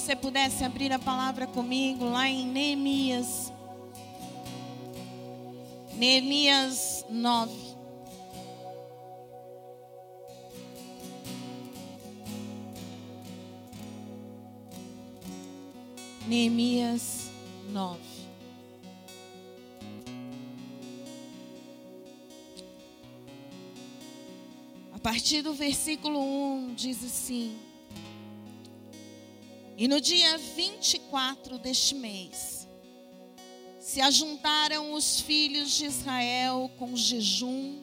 você pudesse abrir a palavra comigo lá em Neemias. Neemias 9. Neemias 9. A partir do versículo 1 diz assim: E no dia 24 deste mês, se ajuntaram os filhos de Israel com jejum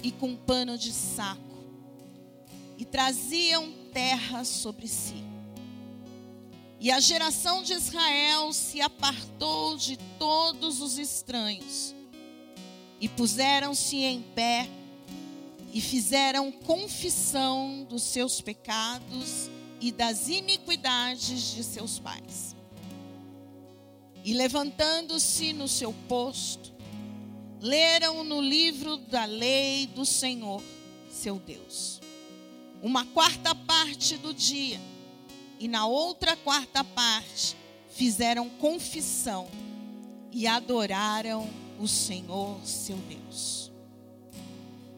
e com pano de saco, e traziam terra sobre si. E a geração de Israel se apartou de todos os estranhos, e puseram-se em pé, e fizeram confissão dos seus pecados e das iniquidades de seus pais. E levantando-se no seu posto, leram no livro da lei do Senhor, seu Deus, uma quarta parte do dia e na outra quarta parte fizeram confissão e adoraram o Senhor seu Deus.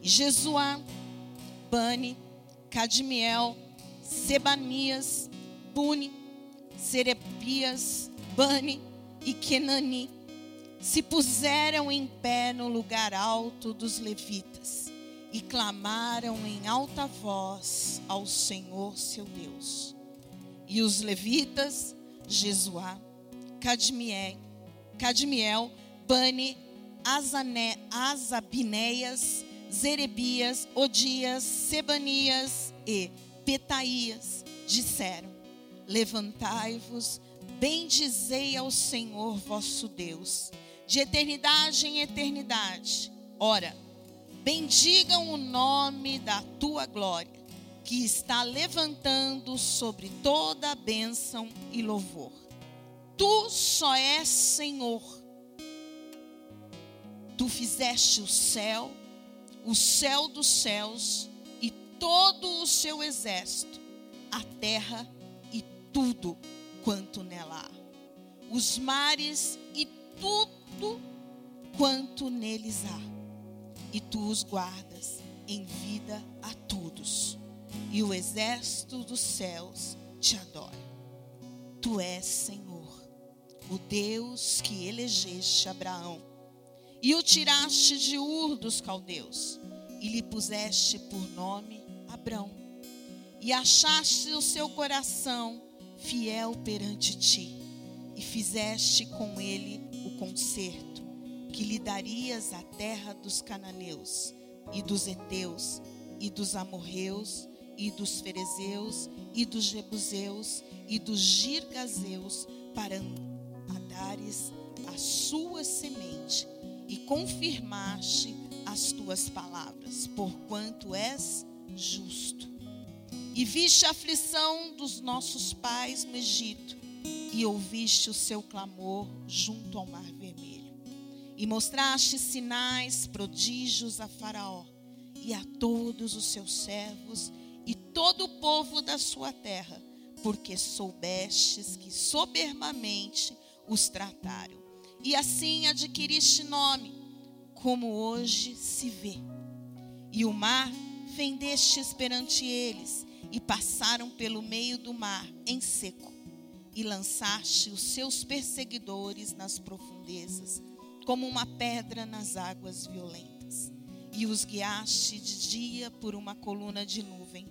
E Jesuá, Bani, Cadmiel, Sebanias, Buni, Serepias, Bani e Kenani se puseram em pé no lugar alto dos levitas e clamaram em alta voz ao Senhor seu Deus. E os levitas, Jesuá, Cadmiel, Cadmiel Bani, Azané, Azabineias, Zerebias, Odias, Sebanias e Petaías disseram: Levantai-vos, bendizei ao Senhor vosso Deus, de eternidade em eternidade. Ora, bendigam o nome da tua glória que está levantando sobre toda a bênção e louvor. Tu só és Senhor. Tu fizeste o céu, o céu dos céus todo o seu exército, a terra e tudo quanto nela há, os mares e tudo quanto neles há, e tu os guardas em vida a todos. E o exército dos céus te adora. Tu és Senhor, o Deus que elegeste Abraão. E o tiraste de Ur dos caldeus e lhe puseste por nome Abrão e achaste o seu coração fiel perante ti e fizeste com ele o concerto que lhe darias a terra dos cananeus e dos heteus e dos amorreus e dos ferezeus, e dos jebuseus, e dos girgazeus, para dares a sua semente, e confirmaste as tuas palavras, porquanto és justo. E viste a aflição dos nossos pais no Egito, e ouviste o seu clamor junto ao mar vermelho. E mostraste sinais, prodígios a Faraó e a todos os seus servos, e todo o povo da sua terra, porque soubestes que soberbamente os trataram. E assim adquiriste nome, como hoje se vê. E o mar fendestes perante eles, e passaram pelo meio do mar em seco, e lançaste os seus perseguidores nas profundezas, como uma pedra nas águas violentas. E os guiaste de dia por uma coluna de nuvem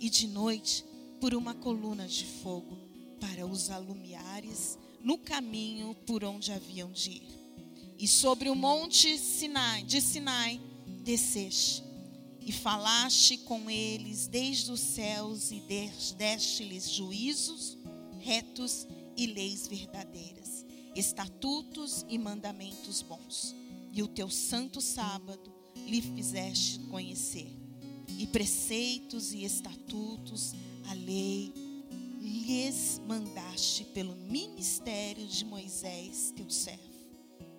e de noite por uma coluna de fogo para os alumiares no caminho por onde haviam de ir. E sobre o monte Sinai, de Sinai desceste e falaste com eles desde os céus e deste-lhes juízos retos e leis verdadeiras, estatutos e mandamentos bons. E o teu santo sábado lhe fizeste conhecer e preceitos e estatutos, a lei, lhes mandaste pelo ministério de Moisés, teu servo.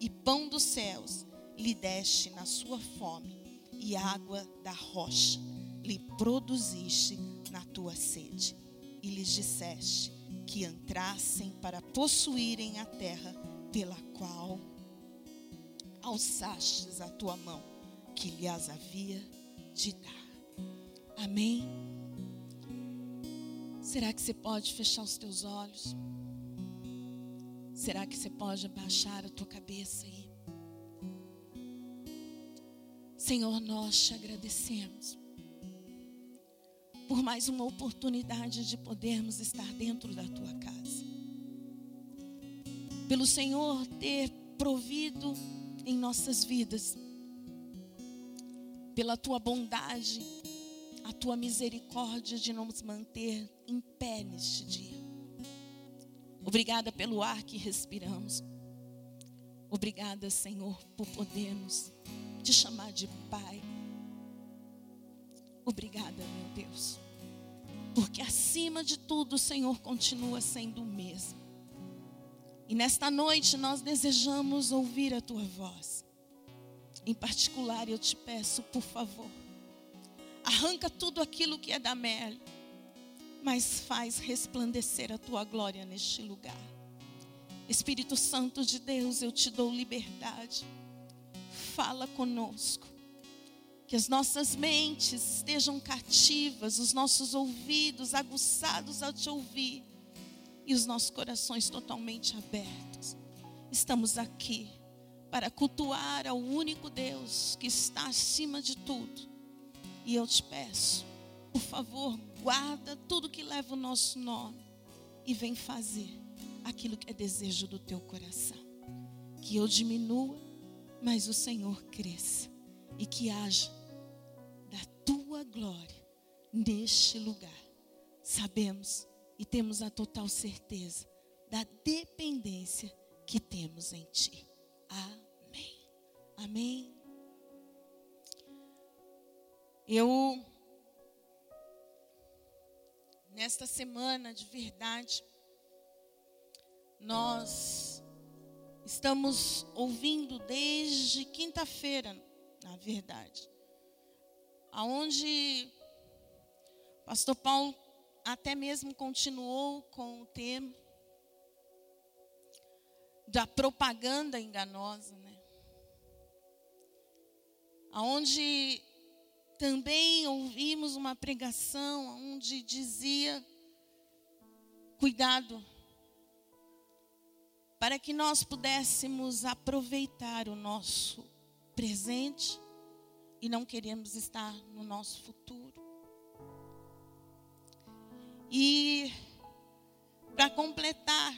E pão dos céus lhe deste na sua fome, e água da rocha lhe produziste na tua sede. E lhes disseste: que entrassem para possuírem a terra pela qual alçastes a tua mão, que lhes havia de dar. Amém? Será que você pode fechar os teus olhos? Será que você pode abaixar a tua cabeça aí? Senhor, nós te agradecemos por mais uma oportunidade de podermos estar dentro da tua casa. Pelo Senhor ter provido em nossas vidas, pela tua bondade, a tua misericórdia de nos manter em pé neste dia. Obrigada pelo ar que respiramos. Obrigada, Senhor, por podermos te chamar de Pai. Obrigada, meu Deus. Porque acima de tudo, o Senhor continua sendo o mesmo. E nesta noite nós desejamos ouvir a tua voz. Em particular, eu te peço, por favor, arranca tudo aquilo que é da Mel mas faz resplandecer a tua glória neste lugar. Espírito Santo de Deus, eu te dou liberdade. Fala conosco. Que as nossas mentes estejam cativas, os nossos ouvidos aguçados a te ouvir e os nossos corações totalmente abertos. Estamos aqui para cultuar ao único Deus que está acima de tudo. E eu te peço, por favor, guarda tudo que leva o nosso nome e vem fazer aquilo que é desejo do teu coração. Que eu diminua, mas o Senhor cresça e que haja da tua glória neste lugar. Sabemos e temos a total certeza da dependência que temos em ti. Amém. Amém. Eu nesta semana de verdade, nós estamos ouvindo desde quinta-feira, na verdade, aonde pastor Paulo até mesmo continuou com o tema da propaganda enganosa, né? Aonde também ouvimos uma pregação onde dizia: cuidado, para que nós pudéssemos aproveitar o nosso presente e não queremos estar no nosso futuro. E para completar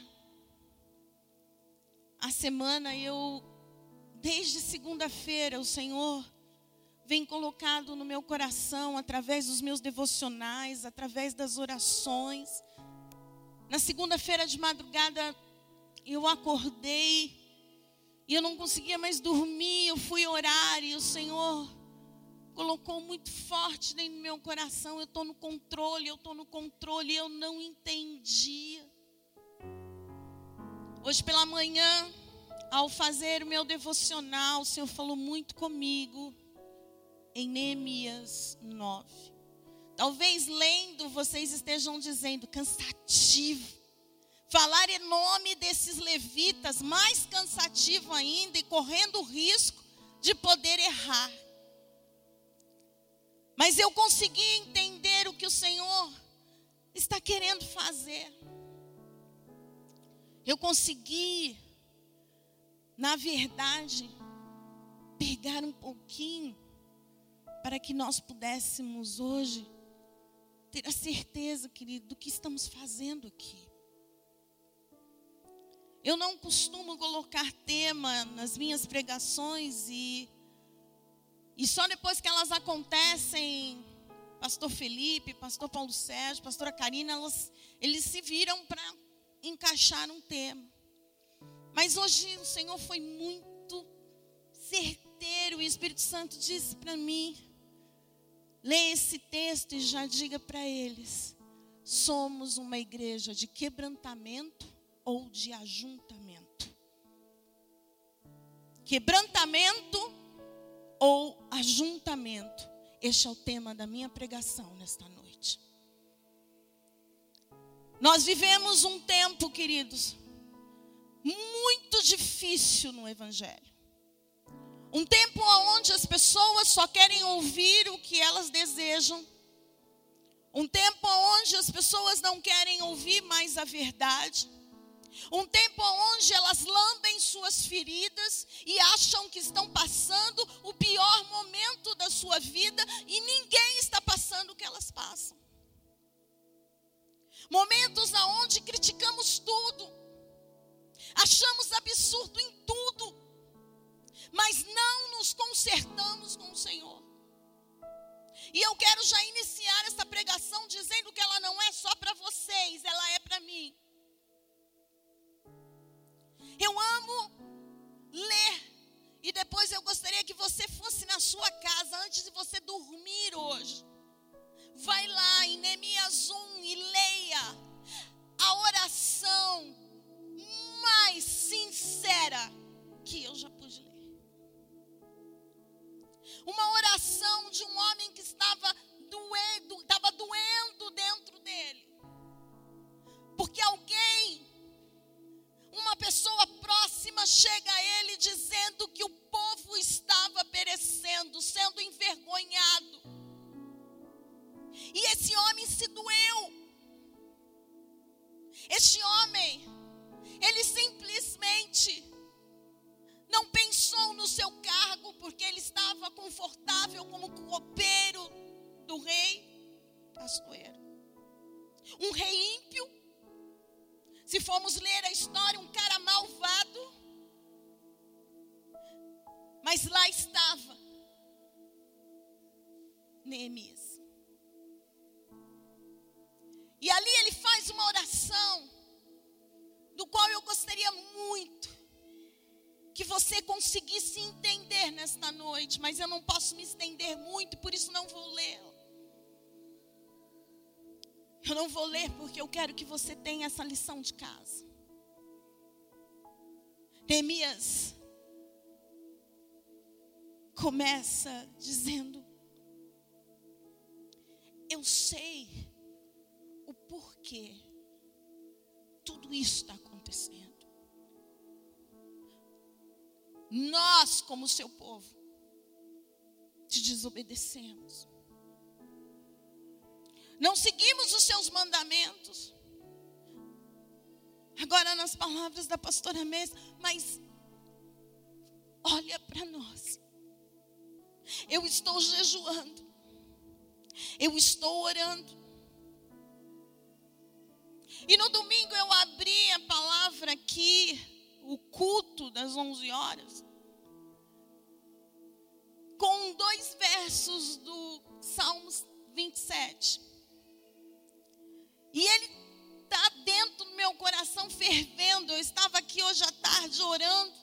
a semana, eu, desde segunda-feira, o Senhor vem colocado no meu coração através dos meus devocionais, através das orações. Na segunda-feira de madrugada, eu acordei e eu não conseguia mais dormir. Eu fui orar e o Senhor colocou muito forte dentro do meu coração. Eu estou no controle, eu estou no controle. Eu não entendia. Hoje pela manhã, ao fazer o meu devocional, o Senhor falou muito comigo em Neemias 9. Talvez lendo vocês estejam dizendo cansativo. Falar em nome desses levitas, mais cansativo ainda e correndo o risco de poder errar. Mas eu consegui entender o que o Senhor está querendo fazer. Eu consegui, na verdade, pegar um pouquinho para que nós pudéssemos hoje ter a certeza, querido, do que estamos fazendo aqui. Eu não costumo colocar tema nas minhas pregações e, e só depois que elas acontecem, Pastor Felipe, Pastor Paulo Sérgio, Pastora Karina, elas, eles se viram para encaixar um tema. Mas hoje o Senhor foi muito certeiro e o Espírito Santo disse para mim: Leia esse texto e já diga para eles: somos uma igreja de quebrantamento ou de ajuntamento? Quebrantamento ou ajuntamento? Este é o tema da minha pregação nesta noite. Nós vivemos um tempo, queridos, muito difícil no Evangelho. Um tempo onde as pessoas só querem ouvir o que elas desejam. Um tempo onde as pessoas não querem ouvir mais a verdade. Um tempo onde elas lambem suas feridas e acham que estão passando o pior momento da sua vida e ninguém está passando o que elas passam. Momentos aonde criticamos tudo, achamos absurdo em tudo, mas não nos consertamos com o Senhor. E eu quero já iniciar essa pregação dizendo que ela não é só para vocês, ela é para mim. Eu amo ler. E depois eu gostaria que você fosse na sua casa antes de você dormir hoje. Vai lá em Neemias 1 e leia a oração mais sincera que eu já pude ler. Uma oração de um homem que estava mas eu não posso me estender muito, por isso não vou ler. Eu não vou ler porque eu quero que você tenha essa lição de casa. Neemias começa dizendo: Eu sei o porquê tudo isso está acontecendo. Nós, como seu povo, te desobedecemos. Não seguimos os seus mandamentos. Agora, nas palavras da pastora Mesa, mas olha para nós. Eu estou jejuando. Eu estou orando. E no domingo eu abri a palavra aqui, o culto das 11 horas, com dois versos do Salmos 27. E ele está dentro do meu coração fervendo. Eu estava aqui hoje à tarde orando.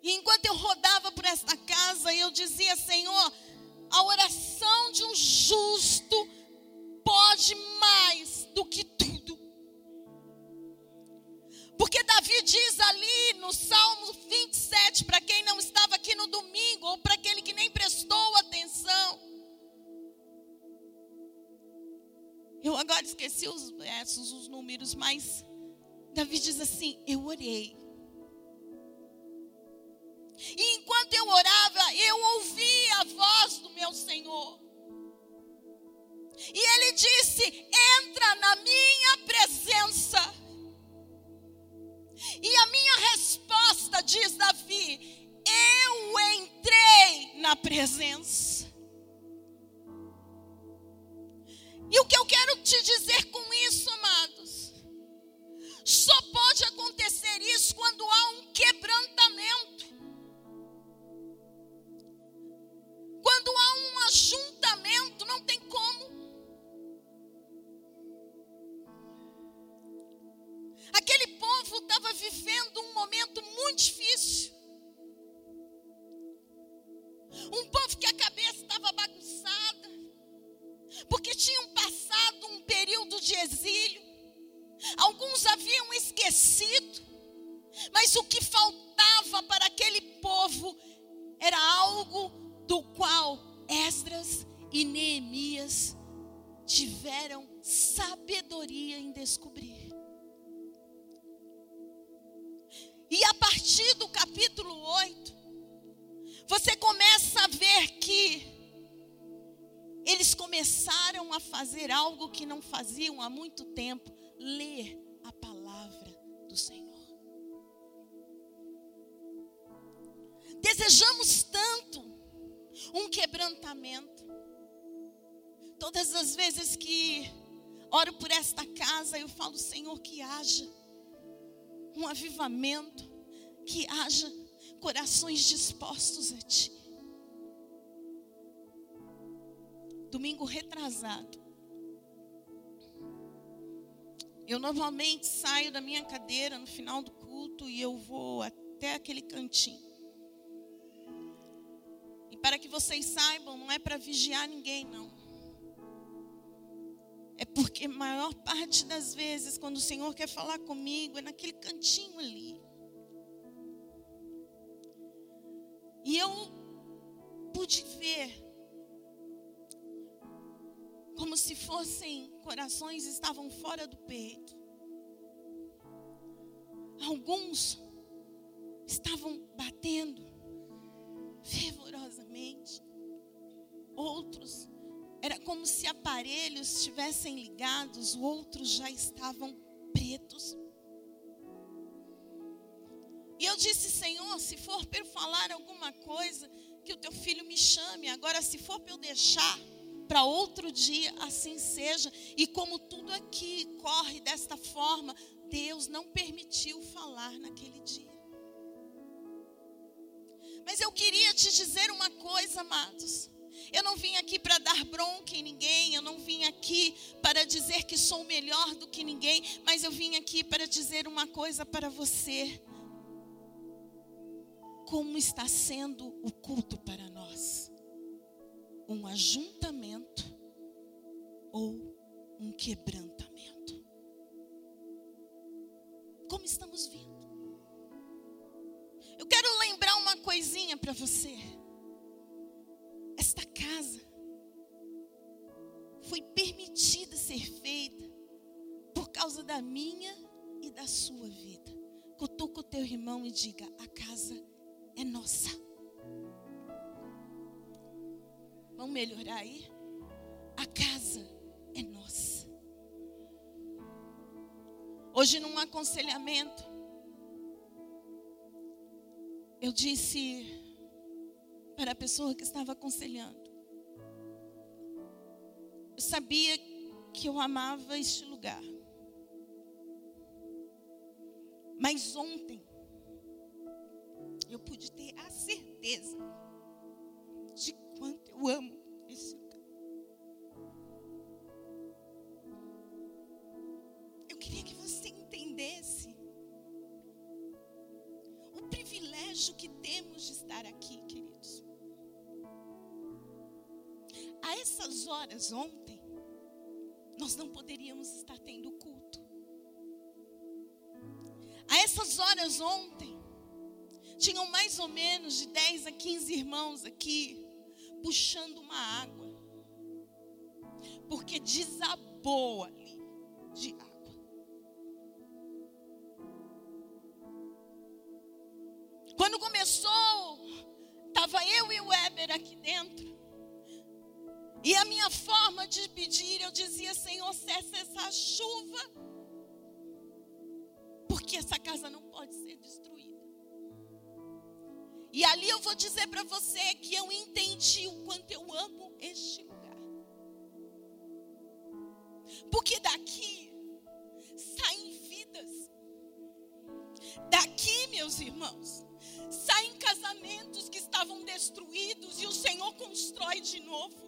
E enquanto eu rodava por esta casa, eu dizia, Senhor, a oração de um justo pode mais do que diz ali no Salmo 27, para quem não estava aqui no domingo, ou para aquele que nem prestou atenção. Eu agora esqueci os versos, os números, mas Davi diz assim: Eu orei. E enquanto eu orava, eu ouvi a voz do meu Senhor. E ele disse: entra na minha presença. E a minha resposta, diz Davi, eu entrei na presença. E o que eu quero te dizer com isso, amados? Só pode acontecer isso quando há um quebrantamento. Quando há um ajuntamento, não tem como. Estava vivendo um momento muito difícil. Um povo que a cabeça estava bagunçada, porque tinham passado um período de exílio. Alguns haviam esquecido, mas o que faltava para aquele povo era algo do qual Esdras e Neemias tiveram sabedoria em descobrir. E a partir do capítulo 8, você começa a ver que eles começaram a fazer algo que não faziam há muito tempo: ler a palavra do Senhor. Desejamos tanto um quebrantamento. Todas as vezes que oro por esta casa, eu falo, Senhor, que haja um avivamento, que haja corações dispostos a Ti. Domingo retrasado, eu normalmente saio da minha cadeira no final do culto e eu vou até aquele cantinho. E para que vocês saibam, não é para vigiar ninguém, não. Porque a maior parte das vezes, quando o Senhor quer falar comigo, é naquele cantinho ali. E eu pude ver como se fossem corações estavam fora do peito. Alguns estavam batendo fervorosamente. Outros era como se aparelhos estivessem ligados, outros já estavam pretos. E eu disse, Senhor, se for para eu falar alguma coisa, que o teu filho me chame. Agora, se for para eu deixar para outro dia, assim seja. E como tudo aqui corre desta forma, Deus não permitiu falar naquele dia. Mas eu queria te dizer uma coisa, amados. Eu não vim aqui para dar bronca em ninguém, eu não vim aqui para dizer que sou melhor do que ninguém, mas eu vim aqui para dizer uma coisa para você. Como está sendo o culto para nós? Um ajuntamento ou um quebrantamento? Como estamos vindo? Eu quero lembrar uma coisinha para você. Esta casa foi permitida ser feita por causa da minha e da sua vida. Cutuca o teu irmão e diga: a casa é nossa. Vamos melhorar aí? A casa é nossa. Hoje, num aconselhamento, eu disse para a pessoa que estava aconselhando. Eu sabia que eu amava este lugar. Mas ontem eu pude ter a certeza de quanto eu amo esse lugar. Eu queria que você entendesse o privilégio que temos de estar aqui, queridos essas horas ontem, nós não poderíamos estar tendo culto. A essas horas ontem, tinham mais ou menos de 10 a 15 irmãos aqui, puxando uma água, porque desabou ali de água. Quando começou, estava eu e o Weber aqui dentro. E a minha forma de pedir, eu dizia: Senhor, cessa essa chuva, porque essa casa não pode ser destruída. E ali eu vou dizer para você que eu entendi o quanto eu amo este lugar. Porque daqui saem vidas. Daqui, meus irmãos, saem casamentos que estavam destruídos e o Senhor constrói de novo.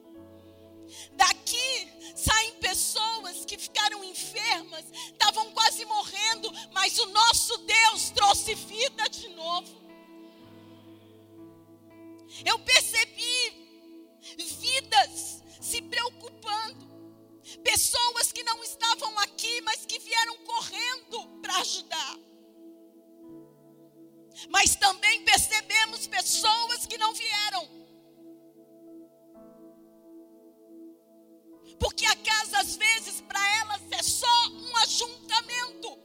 Daqui saem pessoas que ficaram enfermas, estavam quase morrendo, mas o nosso Deus trouxe vida de novo. Eu percebi vidas se preocupando, pessoas que não estavam aqui, mas que vieram correndo para ajudar. Mas também percebemos pessoas que não vieram porque a casa muitas vezes para elas é só um ajuntamento.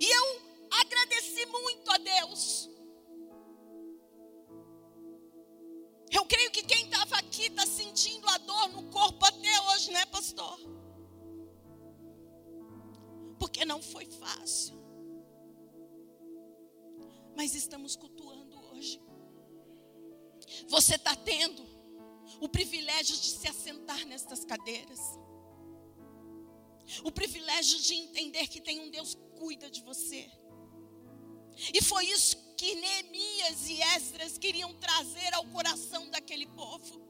E eu agradeci muito a Deus. Eu creio que quem estava aqui está sentindo a dor no corpo até hoje, né, pastor? Porque não foi fácil. Mas estamos cultuando. Você está tendo o privilégio de se assentar nestas cadeiras. O privilégio de entender que tem um Deus que cuida de você. E foi isso que Neemias e Esdras queriam trazer ao coração daquele povo.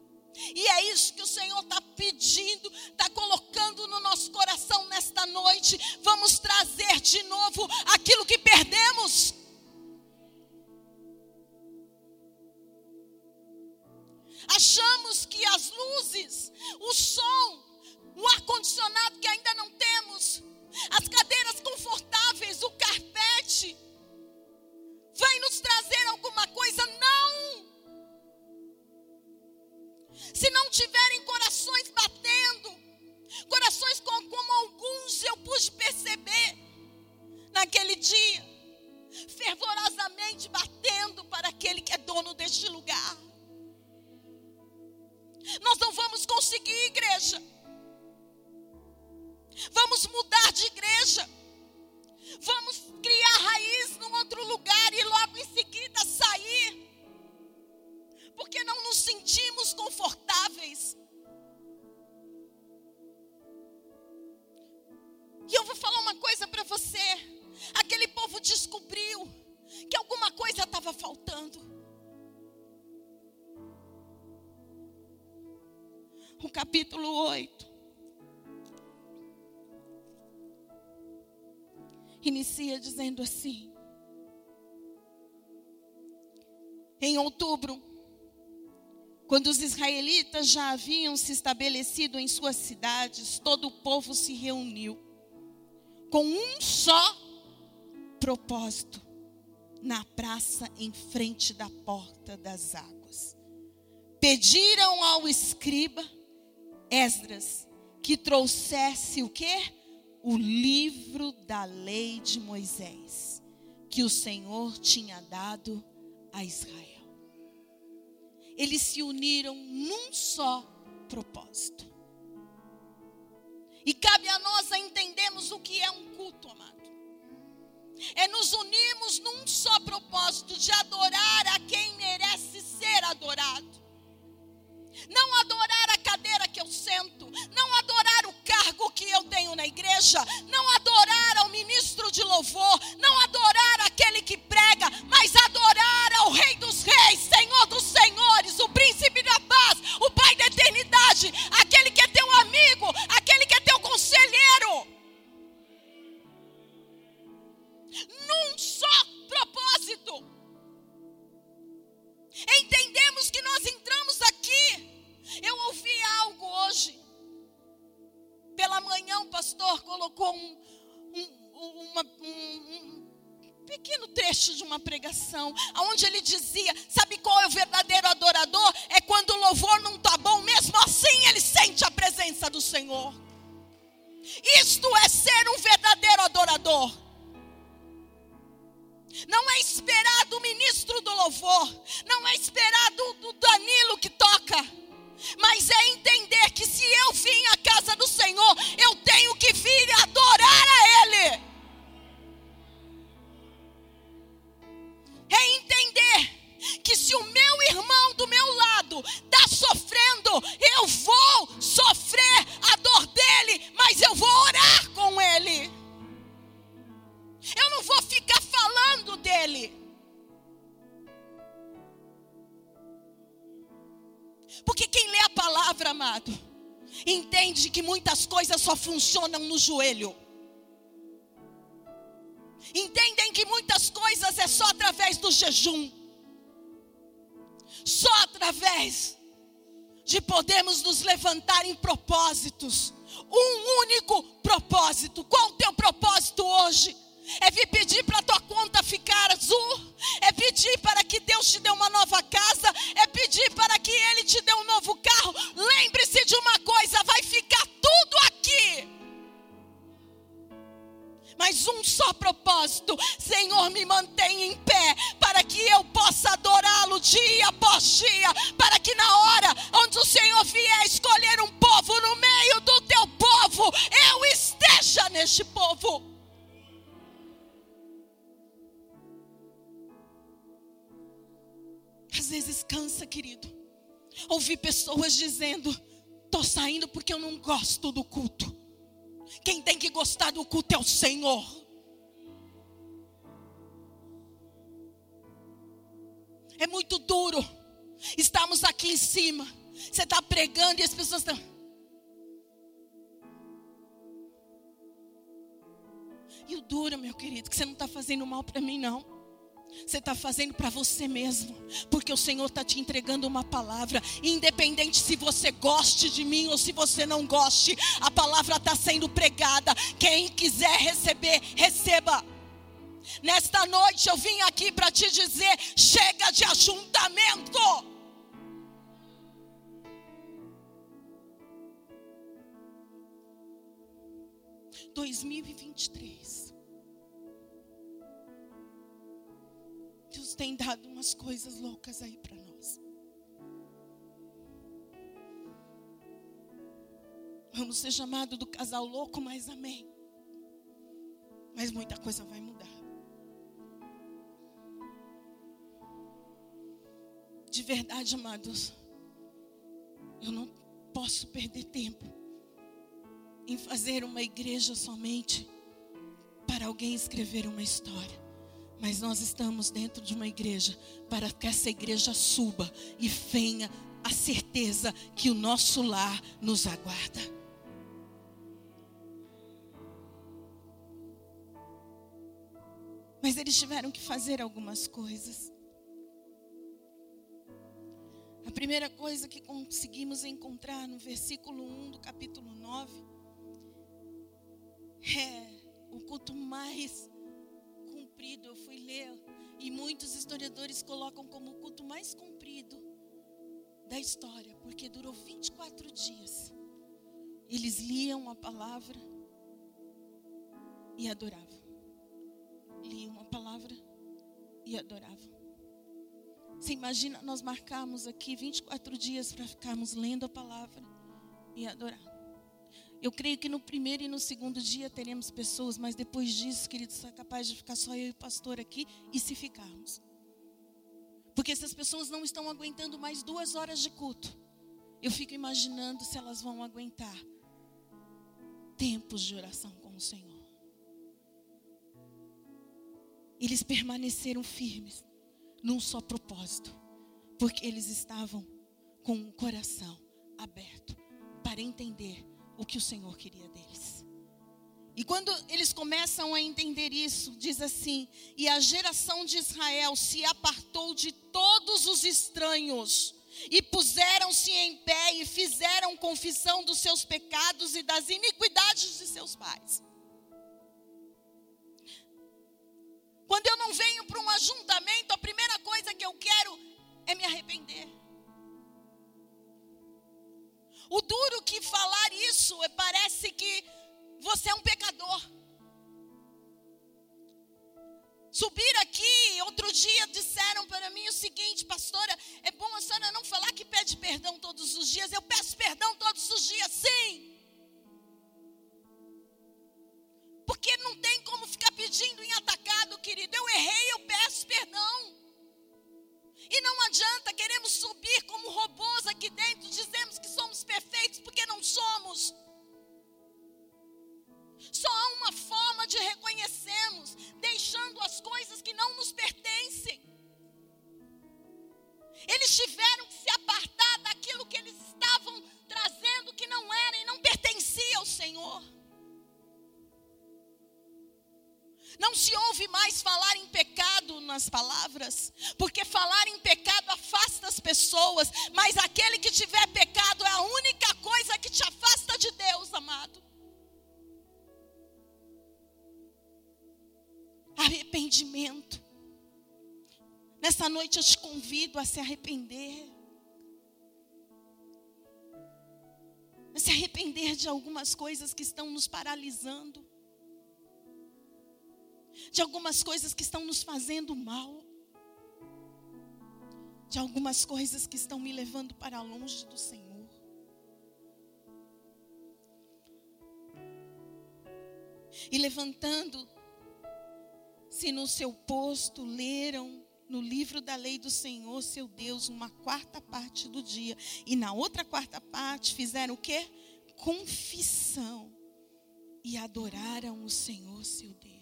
E é isso que o Senhor está pedindo, está colocando no nosso coração nesta noite. Vamos trazer de novo aquilo que perdemos. Se não tiverem corações batendo, corações como, alguns eu pude perceber naquele dia, fervorosamente batendo para aquele que é dono deste lugar. Nós não vamos conseguir, igreja. Vamos mudar de igreja. Vamos criar raiz num outro lugar e logo em seguida sair. Porque não nos sentimos confortáveis. E eu vou falar uma coisa para você. Aquele povo descobriu que alguma coisa estava faltando. o capítulo 8. Inicia dizendo assim: Em outubro, quando os israelitas já haviam se estabelecido em suas cidades, todo o povo se reuniu com um só propósito na praça em frente da porta das águas. Pediram ao escriba Esdras, que trouxesse o quê? O livro da lei de Moisés, que o Senhor tinha dado a Israel. Eles se uniram num só propósito. E cabe a nós a entendermos o que é um culto, amado. É nos unirmos num só propósito de adorar a quem merece ser adorado. Não adorar a cadeira que eu sento, não adorar o cargo que eu tenho na igreja, não adorar ao ministro de louvor, não adorar aquele que prega, mas adorar ao Rei dos Reis, Senhor dos Senhores, o Príncipe da Paz, o Pai da eternidade, aquele que é teu amigo, aquele que é teu conselheiro. Num só propósito. Entendemos que nós entramos aqui eu ouvi algo hoje. Pela manhã, o pastor colocou um, um, uma, um, um pequeno trecho de uma pregação, onde ele dizia: Sabe qual é o verdadeiro adorador? É quando o louvor não está bom, mesmo assim ele sente a presença do Senhor. Isto é ser um verdadeiro adorador. Não é esperar do ministro do louvor, não é esperar do, do Danilo que toca mas é entender que se eu vim à casa do Senhor, eu tenho que vir adorar a Ele. É entender que se o meu irmão do meu lado está sofrendo, eu vou sofrer a dor dele, mas eu vou orar com ele. Eu não vou ficar falando dele. Porque quem lê a palavra, amado, entende que muitas coisas só funcionam no joelho. Entendem que muitas coisas é só através do jejum. Só através de podermos nos levantar em propósitos. Um único propósito. Qual o teu propósito hoje? É pedir para a tua conta ficar azul, é pedir para que Deus te dê uma nova casa, é pedir para que Ele te dê um novo carro. Lembre-se de uma coisa: vai ficar tudo aqui. Mas um só propósito: Senhor, me mantenha em pé, para que eu possa adorá-lo dia após dia, para que na hora onde o Senhor vier escolher um povo no meio do teu povo, eu esteja neste povo. Às vezes cansa, querido. Ouvir pessoas dizendo: estou saindo porque eu não gosto do culto. Quem tem que gostar do culto é o Senhor. É muito duro. Estamos aqui em cima. Você está pregando e as pessoas estão. E o duro, meu querido, que você não está fazendo mal para mim, não. Você está fazendo para você mesmo, porque o Senhor está te entregando uma palavra, independente se você goste de mim ou se você não goste, a palavra está sendo pregada. Quem quiser receber, receba. Nesta noite eu vim aqui para te dizer: chega de ajuntamento. Dois mil e vinte e três. Deus tem dado umas coisas loucas aí para nós. Vamos ser chamados do casal louco, mas amém. Mas muita coisa vai mudar. De verdade, amados, eu não posso perder tempo em fazer uma igreja somente para alguém escrever uma história. Mas nós estamos dentro de uma igreja para que essa igreja suba e venha a certeza que o nosso lar nos aguarda. Mas eles tiveram que fazer algumas coisas. A primeira coisa que conseguimos encontrar no versículo 1 do capítulo 9 é o culto mais comprido, eu fui ler, e muitos historiadores colocam como o culto mais comprido da história, porque durou 24 dias. Eles liam a palavra e adoravam. Liam a palavra e adoravam. Você imagina nós marcarmos aqui 24 dias para ficarmos lendo a palavra e adorar. Eu creio que no primeiro e no segundo dia teremos pessoas, mas depois disso, queridos, é capaz de ficar só eu e o pastor aqui e se ficarmos. Porque essas pessoas não estão aguentando mais duas horas de culto. Eu fico imaginando se elas vão aguentar tempos de oração com o Senhor. Eles permaneceram firmes num só propósito, porque eles estavam com o coração aberto para entender o que o Senhor queria deles. E quando eles começam a entender isso, diz assim: E a geração de Israel se apartou de todos os estranhos, e puseram-se em pé e fizeram confissão dos seus pecados e das iniquidades de seus pais. Quando eu não venho para um ajuntamento, a primeira coisa que eu quero é me arrepender. O duro que falar isso é, parece que você é um pecador. Subir aqui, outro dia disseram para mim o seguinte, pastora, é bom a senhora não falar que pede perdão todos os dias. Eu peço perdão todos os dias, sim. Porque não tem como ficar pedindo em atacado, querido. Eu errei, eu peço perdão. E não adianta, queremos subir como robôs aqui dentro, dizemos somos. Não se ouve mais falar em pecado nas palavras, porque falar em pecado afasta as pessoas, mas aquele que tiver pecado é a única coisa que te afasta de Deus, amado. arrependimento. Nessa noite eu te convido a se arrepender. A se arrepender de algumas coisas que estão nos paralisando. De algumas coisas que estão nos fazendo mal. De algumas coisas que estão me levando para longe do Senhor. E levantando se no seu posto leram no livro da lei do Senhor, seu Deus, uma quarta parte do dia, e na outra quarta parte fizeram o quê? Confissão e adoraram o Senhor, seu Deus.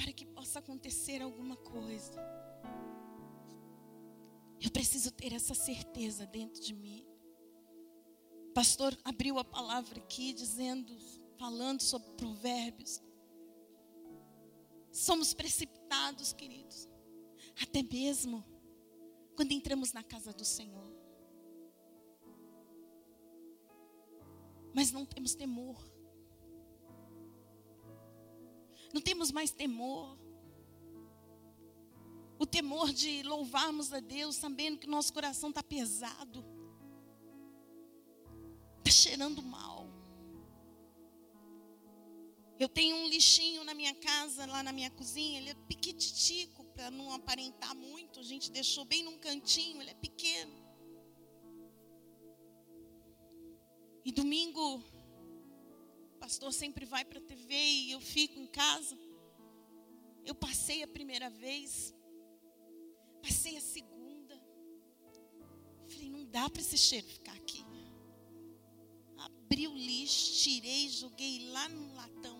Para que possa acontecer alguma coisa, eu preciso ter essa certeza dentro de mim. O pastor abriu a palavra aqui dizendo falando sobre provérbios. Somos precipitados, queridos, até mesmo quando entramos na casa do Senhor. Mas não temos temor. Não temos mais temor. O temor de louvarmos a Deus, sabendo que nosso coração está pesado, está cheirando mal. Eu tenho um lixinho na minha casa, lá na minha cozinha. Ele é piquititico, para não aparentar muito. A gente deixou bem num cantinho, ele é pequeno. E domingo, pastor sempre vai para a TV e eu fico em casa. Eu passei a primeira vez, passei a segunda. Falei, não dá para esse cheiro ficar aqui. Abri o lixo, tirei, joguei lá no latão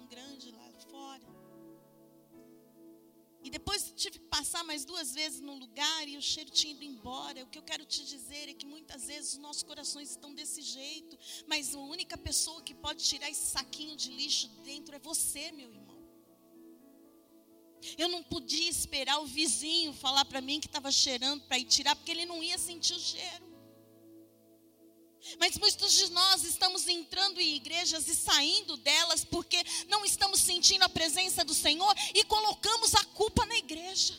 Depois tive que passar mais duas vezes no lugar e o cheiro tinha ido embora. O que eu quero te dizer é que muitas vezes os nossos corações estão desse jeito, mas a única pessoa que pode tirar esse saquinho de lixo dentro é você, meu irmão. Eu não podia esperar o vizinho falar para mim que estava cheirando para ir tirar, porque ele não ia sentir o cheiro. Mas muitos de nós estamos entrando em igrejas e saindo delas porque não estamos sentindo a presença do Senhor e colocamos a culpa na igreja.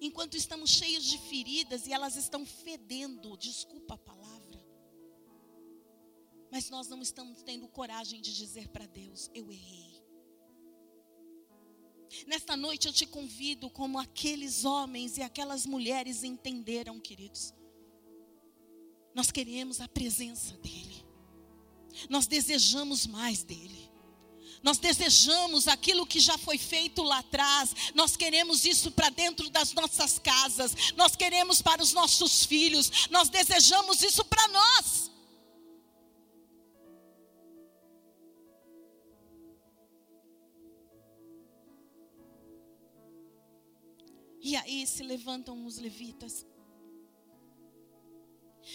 Enquanto estamos cheios de feridas e elas estão fedendo, desculpa a palavra. Mas nós não estamos tendo coragem de dizer para Deus: eu errei. Nesta noite eu te convido, como aqueles homens e aquelas mulheres entenderam, queridos. Nós queremos a presença dEle, nós desejamos mais dEle. Nós desejamos aquilo que já foi feito lá atrás. Nós queremos isso para dentro das nossas casas. Nós queremos para os nossos filhos. Nós desejamos isso para nós. E aí se levantam os levitas.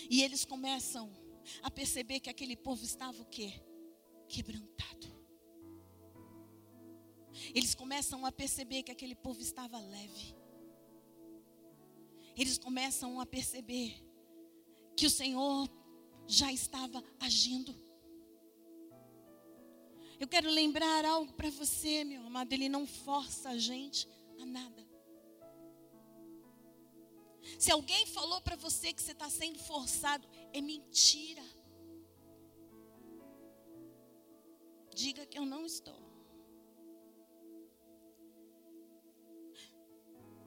E eles começam a perceber que aquele povo estava o quê? Quebrantado. Eles começam a perceber que aquele povo estava leve. Eles começam a perceber que o Senhor já estava agindo. Eu quero lembrar algo para você, meu amado. Ele não força a gente a nada. Se alguém falou para você que você está sendo forçado, é mentira. Diga que eu não estou.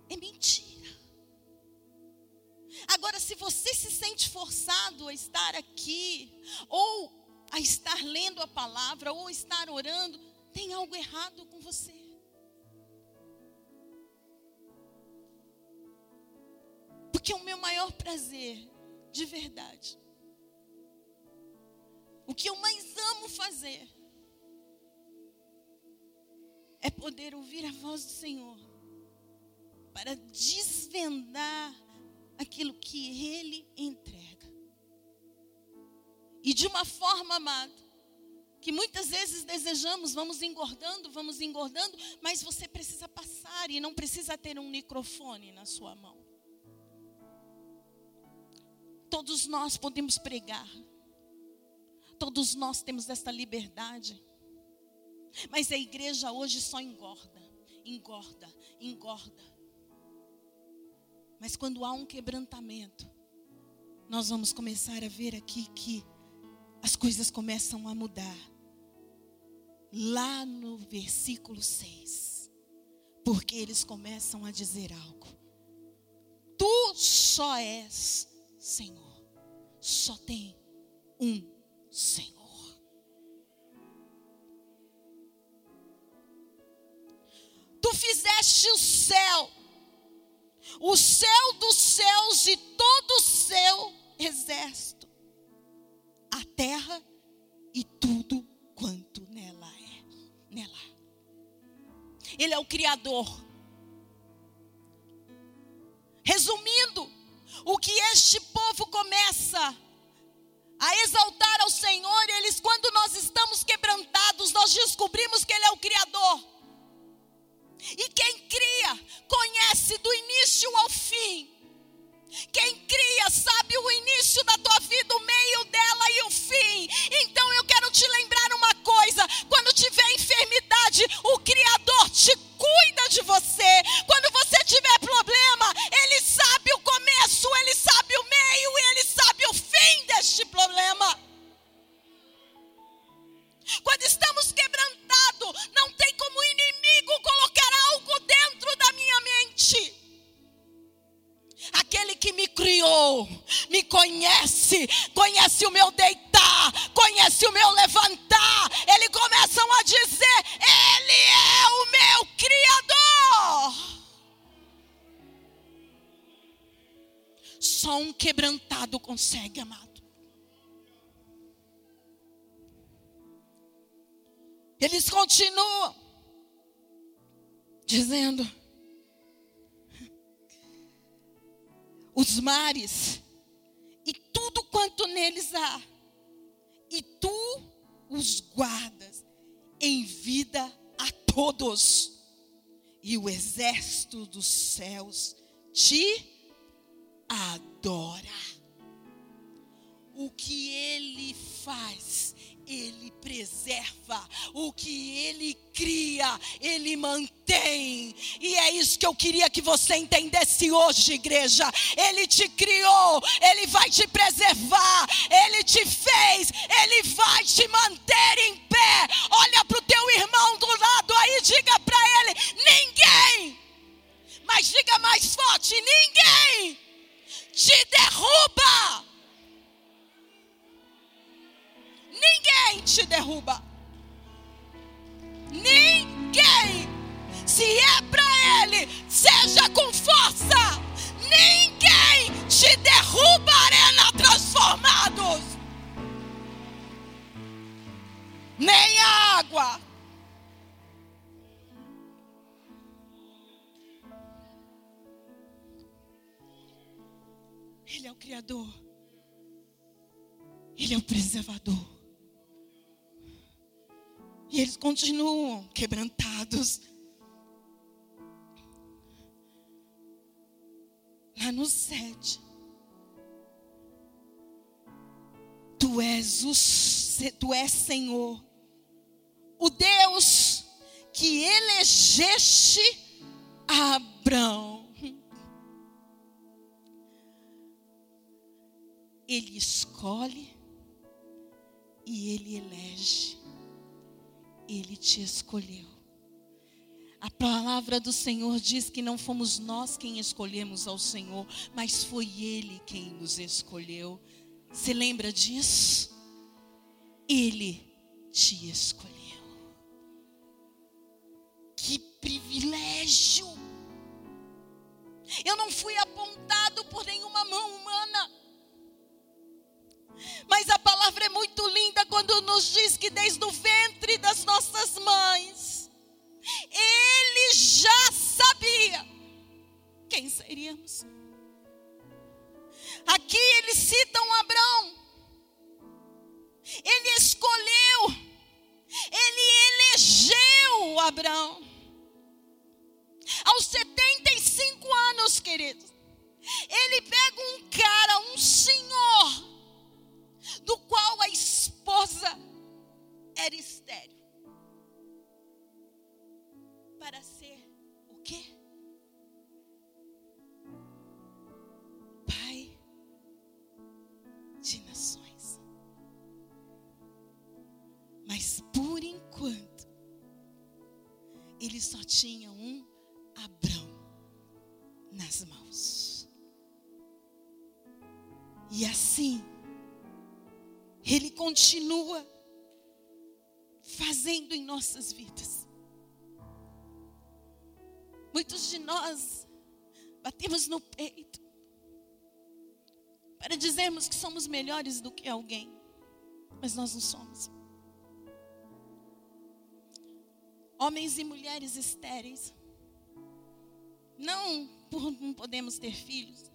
É mentira. Agora, se você se sente forçado a estar aqui, ou a estar lendo a palavra, ou estar orando, tem algo errado com você. Porque o meu maior prazer, de verdade, o que eu mais amo fazer, é poder ouvir a voz do Senhor, para desvendar aquilo que Ele entrega. E de uma forma, amado, que muitas vezes desejamos, vamos engordando, vamos engordando, mas você precisa passar e não precisa ter um microfone na sua mão. Todos nós podemos pregar. Todos nós temos essa liberdade. Mas a igreja hoje só engorda, engorda, engorda. Mas quando há um quebrantamento, nós vamos começar a ver aqui que as coisas começam a mudar. Lá no versículo 6, porque eles começam a dizer algo. Tu só és Senhor, só tem um Senhor. Tu fizeste o céu, o céu dos céus e todo o seu exército, a terra e tudo quanto nela é, nela. Ele é o criador. Resumindo, o que este povo começa a exaltar ao Senhor, eles quando nós estamos quebrantados, nós descobrimos que ele é o criador. E quem cria, conhece do início ao fim. Quem cria sabe o início da tua vida, o meio dela e o fim. Então eu quero te lembrar uma coisa: quando tiver enfermidade, o Criador te cuida de você. Quando você tiver problema, começo, Ele sabe o meio e Ele sabe o fim deste problema. Quando estamos quebrantados, não tem como o inimigo colocar algo dentro da minha mente. Aquele que me criou, me conhece, conhece o meu deitar, conhece o meu levantar. Eles começam a dizer: Ele é o meu Criador. Só um quebrantado consegue, amado. Eles continuam dizendo: os mares e tudo quanto neles há, e tu os guardas em vida a todos, e o exército dos céus te adora. O que ele faz ele preserva. O que Ele cria, Ele mantém. E é isso que eu queria que você entendesse hoje, igreja. Ele te criou, Ele vai te preservar. Ele te fez, Ele vai te manter em pé. Olha para o teu irmão do lado aí, diga para ele: ninguém, mas diga mais forte: ninguém te derruba. Ninguém te derruba. Ninguém. Se é para Ele, seja com força. Eles continuam quebrantados. Lá no sete. Tu és o tu és Senhor, o Deus que elegeste Abraão. Ele escolhe e ele elege. Ele te escolheu. A palavra do Senhor diz que não fomos nós quem escolhemos ao Senhor, mas foi Ele quem nos escolheu. Você lembra disso? Ele te escolheu. Que privilégio! Eu não fui apontado por nenhuma mão humana. Mas a palavra é muito linda quando nos diz que desde o ventre das nossas mães, Ele já sabia quem seríamos. Aqui eles citam Abraão. Ele escolheu, ele elegeu Abraão. Aos 75 anos, queridos, ele pega um cara, um senhor, do qual a esposa estéreo. Para ser o quê? Pai de nações. Mas por enquanto, ele só tinha um Abrão nas mãos. E assim, ele continua fazendo em nossas vidas. Muitos de nós batemos no peito para dizermos que somos melhores do que alguém, mas nós não somos. Homens e mulheres estéreis, não por não podemos ter filhos,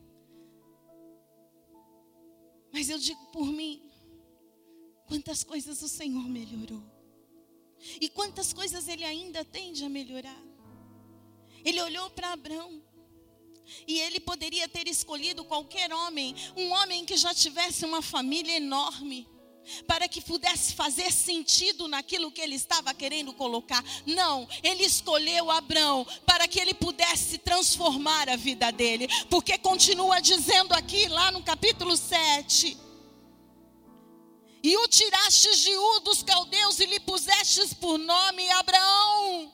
mas eu digo por mim, quantas coisas o Senhor melhorou. E quantas coisas ele ainda tende a melhorar. Ele olhou para Abraão. E ele poderia ter escolhido qualquer homem, um homem que já tivesse uma família enorme, para que pudesse fazer sentido naquilo que ele estava querendo colocar. Não, ele escolheu Abraão para que ele pudesse transformar a vida dele, porque continua dizendo aqui, lá no capítulo 7. E o tirastes de U dos caldeus e lhe pusestes por nome Abraão.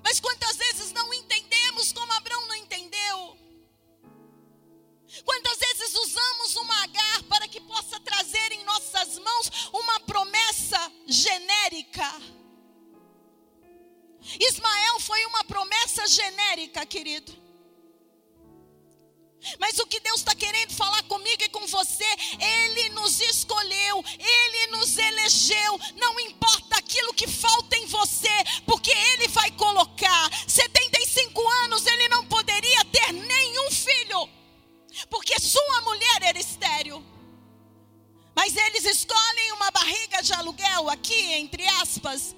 Mas quantas vezes não entendemos como Abraão não entendeu? Quantas vezes usamos uma agar para que possa trazer em nossas mãos uma promessa genérica? Ismael foi uma promessa genérica, querido. Mas o que Deus está querendo falar comigo e com você, Ele nos escolheu, Ele nos elegeu. Não importa aquilo que falta em você, porque Ele vai colocar. 75 anos Ele não poderia ter nenhum filho, porque sua mulher era estéril. Mas eles escolhem uma barriga de aluguel, aqui entre aspas,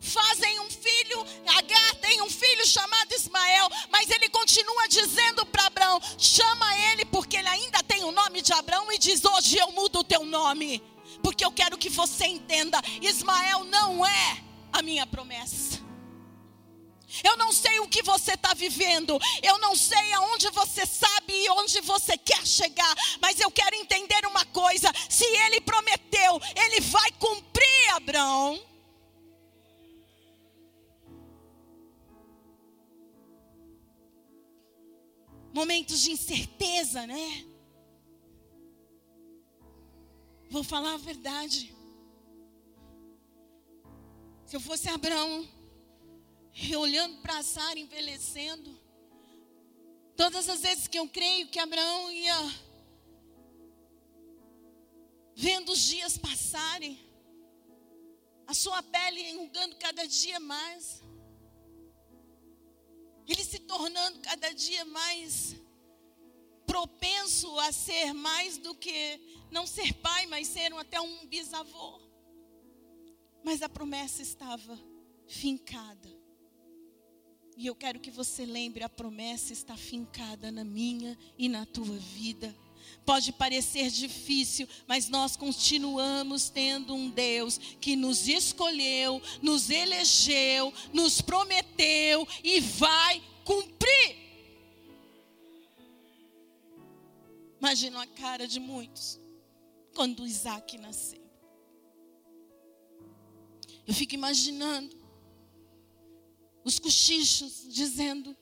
fazem um filho, Agar tem um filho chamado Ismael, mas ele continua dizendo para Abraão: chama ele, porque ele ainda tem o nome de Abraão, e diz: hoje eu mudo o teu nome, porque eu quero que você entenda: Ismael não é a minha promessa. Eu não sei o que você está vivendo, eu não sei aonde você sabe e onde você quer chegar, mas eu quero entender uma coisa: se ele prometeu, ele vai cumprir, Abraão. Momentos de incerteza, né? Vou falar a verdade. Se eu fosse Abraão, olhando para Sara envelhecendo, todas as vezes que eu creio que Abraão ia vendo os dias passarem, a sua pele enrugando cada dia mais, ele se tornando cada dia mais propenso a ser mais do que não ser pai, mas ser até um bisavô. Mas a promessa estava fincada. E eu quero que você lembre: a promessa está fincada na minha e na tua vida. Pode parecer difícil, mas nós continuamos tendo um Deus que nos escolheu, nos elegeu, nos prometeu e vai cumprir. Imagina a cara de muitos quando Isaac nasceu. Eu fico imaginando os cochichos dizendo: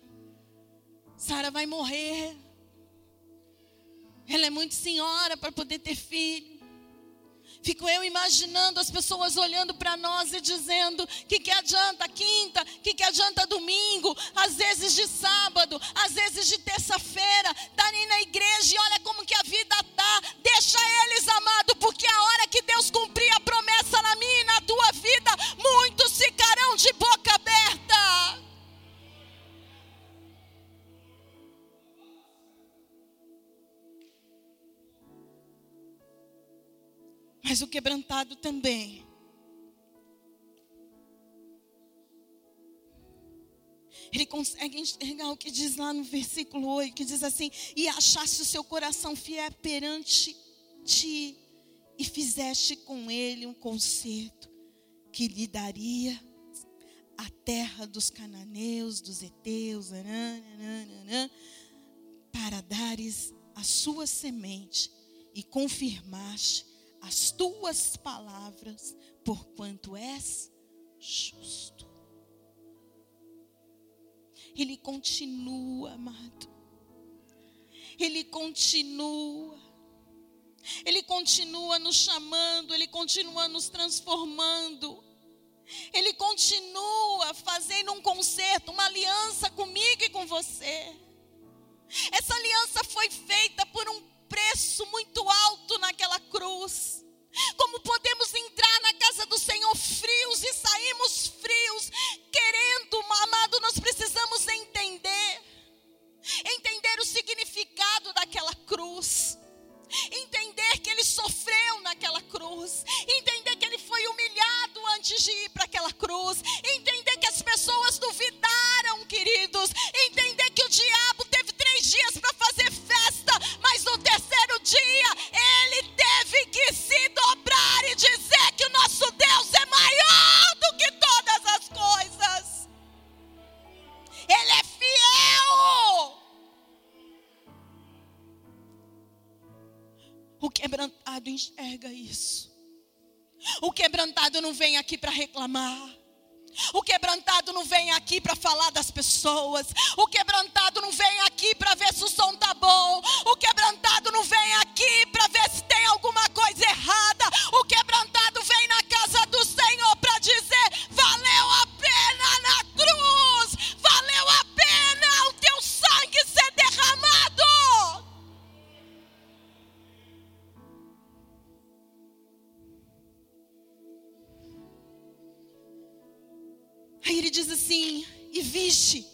Sara vai morrer. Ela é muito senhora para poder ter filho. Fico eu imaginando as pessoas olhando para nós e dizendo: que, que adianta quinta, que, que adianta domingo, às vezes de sábado, às vezes de terça-feira, estarem na igreja e olha como que a vida está. Deixa eles, amado, porque a hora que Deus cumprir a promessa na minha e na tua vida, muitos ficarão de boca mas o quebrantado também. Ele consegue enxergar o que diz lá no versículo 8, que diz assim: E achaste o seu coração fiel perante ti, e fizeste com ele um concerto que lhe daria a terra dos cananeus, dos heteus, para dares a sua semente e confirmaste as tuas palavras, porquanto és justo. Ele continua, amado. Ele continua. Ele continua nos chamando, ele continua nos transformando. Ele continua fazendo um concerto, uma aliança comigo e com você. Essa aliança foi feita por um preço muito alto naquela cruz. Como podemos entrar na casa do Senhor frios e saímos frios, querendo, amado, nós precisamos entender, entender o significado daquela cruz, entender que Ele sofreu naquela cruz, entender que Ele foi humilhado antes de ir para aquela cruz, entender que as pessoas duvidaram, queridos, entender que o diabo teve três dias para fazer dia ele teve que se dobrar e dizer que o nosso Deus é maior do que todas as coisas. Ele é fiel. O quebrantado enxerga isso. O quebrantado não vem aqui para reclamar. O quebrantado não vem aqui para falar das pessoas. O quebrantado não vem aqui para ver se o som tá bom. O quebrantado não vem aqui para ver se tem alguma coisa errada. O quebrantado vem na Aí ele diz assim: e viste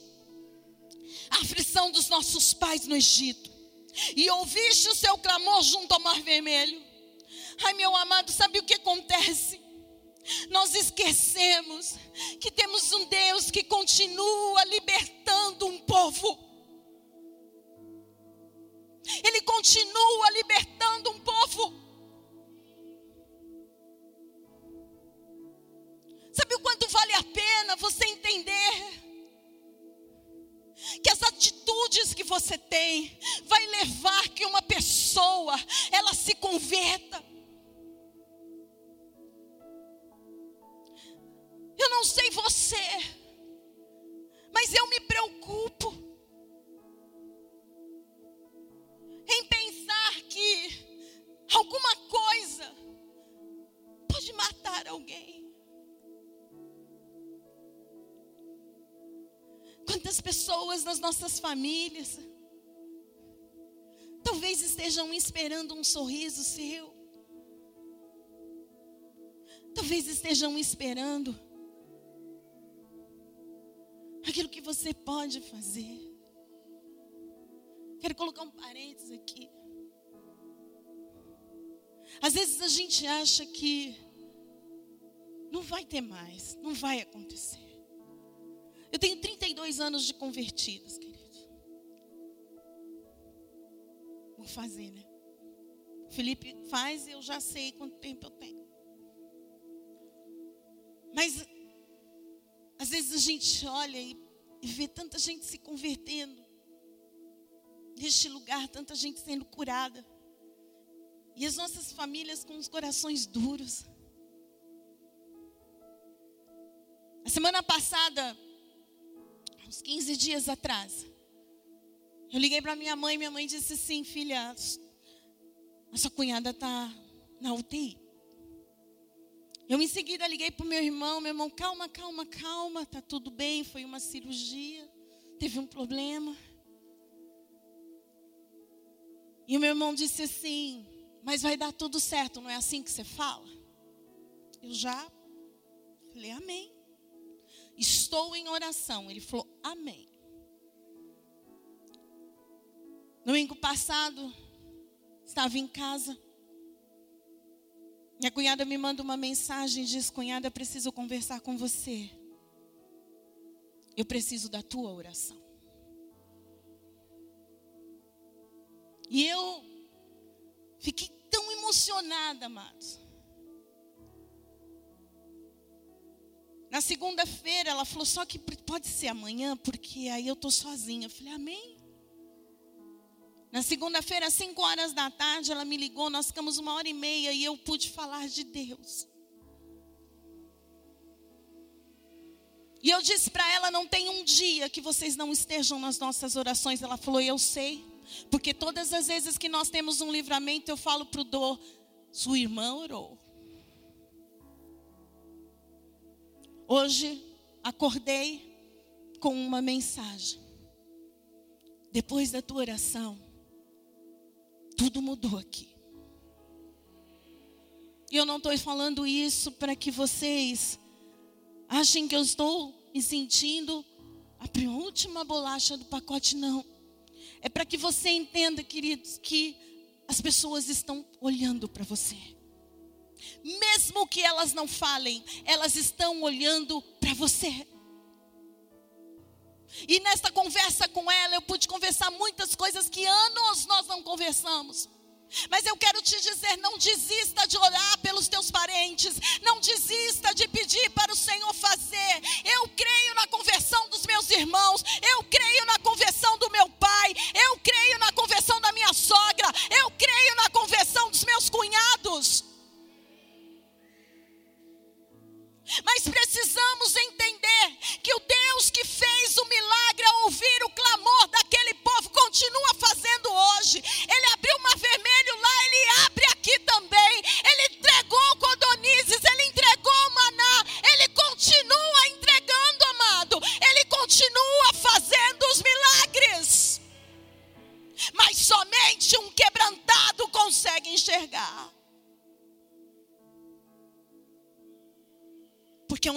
a aflição dos nossos pais no Egito, e ouviste o seu clamor junto ao Mar Vermelho. Ai, meu amado, sabe o que acontece? Nós esquecemos que temos um Deus que continua libertando um povo. Ele continua libertando um povo. Entender que as atitudes que você tem vai levar que uma pessoa ela se converta? Eu não sei você, mas eu me preocupo Quantas pessoas nas nossas famílias talvez estejam esperando um sorriso seu. Talvez estejam esperando aquilo que você pode fazer. Quero colocar um parênteses aqui. Às vezes a gente acha que não vai ter mais, não vai acontecer. Eu tenho 32 anos de convertidos, queridos. Vou fazer, né? Felipe faz eu já sei quanto tempo eu tenho. Mas às vezes a gente olha e vê tanta gente se convertendo neste lugar, tanta gente sendo curada. E as nossas famílias com os corações duros. A semana passada, uns 15 dias atrás, eu liguei para minha mãe, minha mãe disse assim, filha, a sua cunhada está na UTI. Eu em seguida liguei para o meu irmão, meu irmão, calma, calma, calma, tá tudo bem, foi uma cirurgia, teve um problema. E o meu irmão disse assim, mas vai dar tudo certo, não é assim que você fala? Eu já falei, amém. Estou em oração. Ele falou, amém. Domingo passado, estava em casa. Minha cunhada me manda uma mensagem, diz: Cunhada, preciso conversar com você. Eu preciso da tua oração. E eu fiquei tão emocionada, amados. Na segunda-feira, ela falou: só que pode ser amanhã, porque aí eu estou sozinha. Eu falei: Amém. Na segunda-feira, às 5 horas da tarde, ela me ligou. Nós ficamos uma hora e meia e eu pude falar de Deus. E eu disse para ela: não tem um dia que vocês não estejam nas nossas orações. Ela falou: eu sei. Porque todas as vezes que nós temos um livramento, eu falo para o Dor: sua irmã orou. Hoje acordei com uma mensagem. Depois da tua oração, tudo mudou aqui. E eu não estou falando isso para que vocês achem que eu estou me sentindo a penúltima bolacha do pacote, não. É para que você entenda, queridos, que as pessoas estão olhando para você. Mesmo que elas não falem, elas estão olhando para você. E nesta conversa com ela, eu pude conversar muitas coisas que anos nós não conversamos. Mas eu quero te dizer: não desista de orar pelos teus parentes, não desista de pedir para o Senhor fazer. Eu creio na conversão dos meus irmãos, eu creio na conversão do meu pai, eu creio na conversão da minha sogra, eu creio na conversão dos meus cunhados.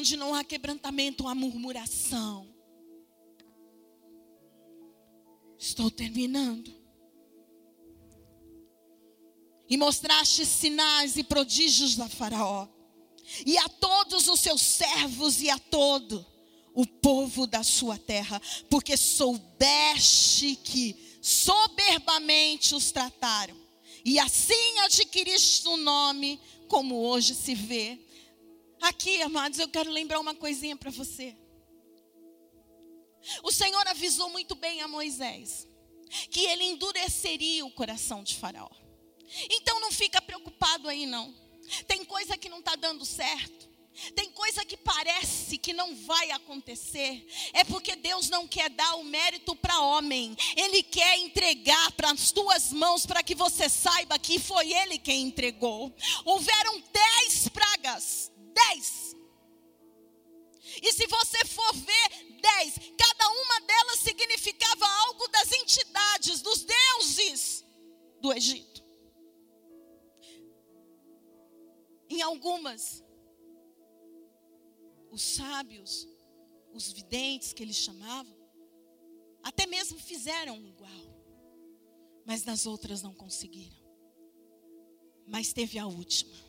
Onde não há quebrantamento, há murmuração. Estou terminando. E mostraste sinais e prodígios a Faraó, e a todos os seus servos, e a todo o povo da sua terra, porque soubeste que soberbamente os trataram, e assim adquiriste o um nome, como hoje se vê Aqui, amados, eu quero lembrar uma coisinha para você. O Senhor avisou muito bem a Moisés que ele endureceria o coração de Faraó. Então não fica preocupado aí não. Tem coisa que não está dando certo. Tem coisa que parece que não vai acontecer. É porque Deus não quer dar o mérito para homem. Ele quer entregar para as tuas mãos para que você saiba que foi Ele quem entregou. Houveram dez pragas dez. E se você for ver dez, cada uma delas significava algo das entidades, dos deuses do Egito. Em algumas, os sábios, os videntes que eles chamavam, até mesmo fizeram igual, mas nas outras não conseguiram. Mas teve a última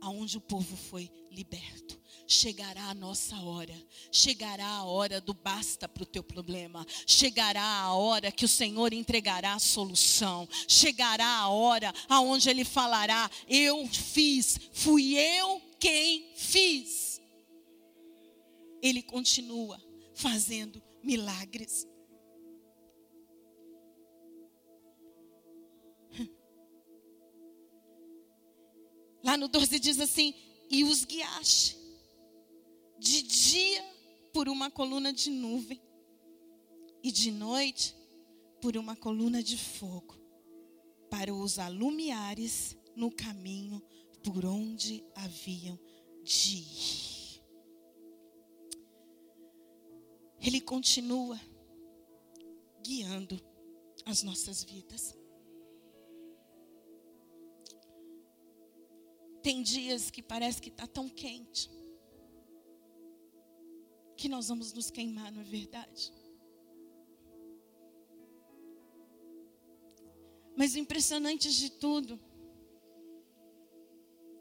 aonde o povo foi liberto. Chegará a nossa hora, chegará a hora do basta para o teu problema, chegará a hora que o Senhor entregará a solução, chegará a hora aonde Ele falará: Eu fiz, fui eu quem fiz. Ele continua fazendo milagres. Lá no 12 diz assim: E os guiaste de dia por uma coluna de nuvem, e de noite por uma coluna de fogo, para os alumiares no caminho por onde haviam de ir. Ele continua guiando as nossas vidas. Tem dias que parece que está tão quente que nós vamos nos queimar, não é verdade? Mas o impressionante de tudo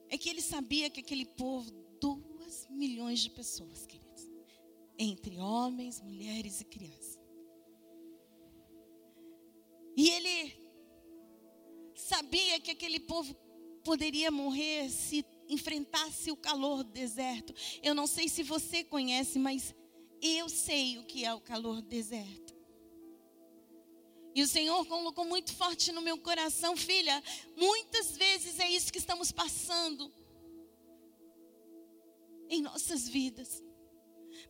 é que ele sabia que aquele povo, duas milhões de pessoas, queridos, entre homens, mulheres e crianças. E ele sabia que aquele povo poderia morrer se enfrentasse o calor do deserto. Eu não sei se você conhece, mas eu sei o que é o calor do deserto. E o Senhor colocou muito forte no meu coração, filha. Muitas vezes é isso que estamos passando em nossas vidas.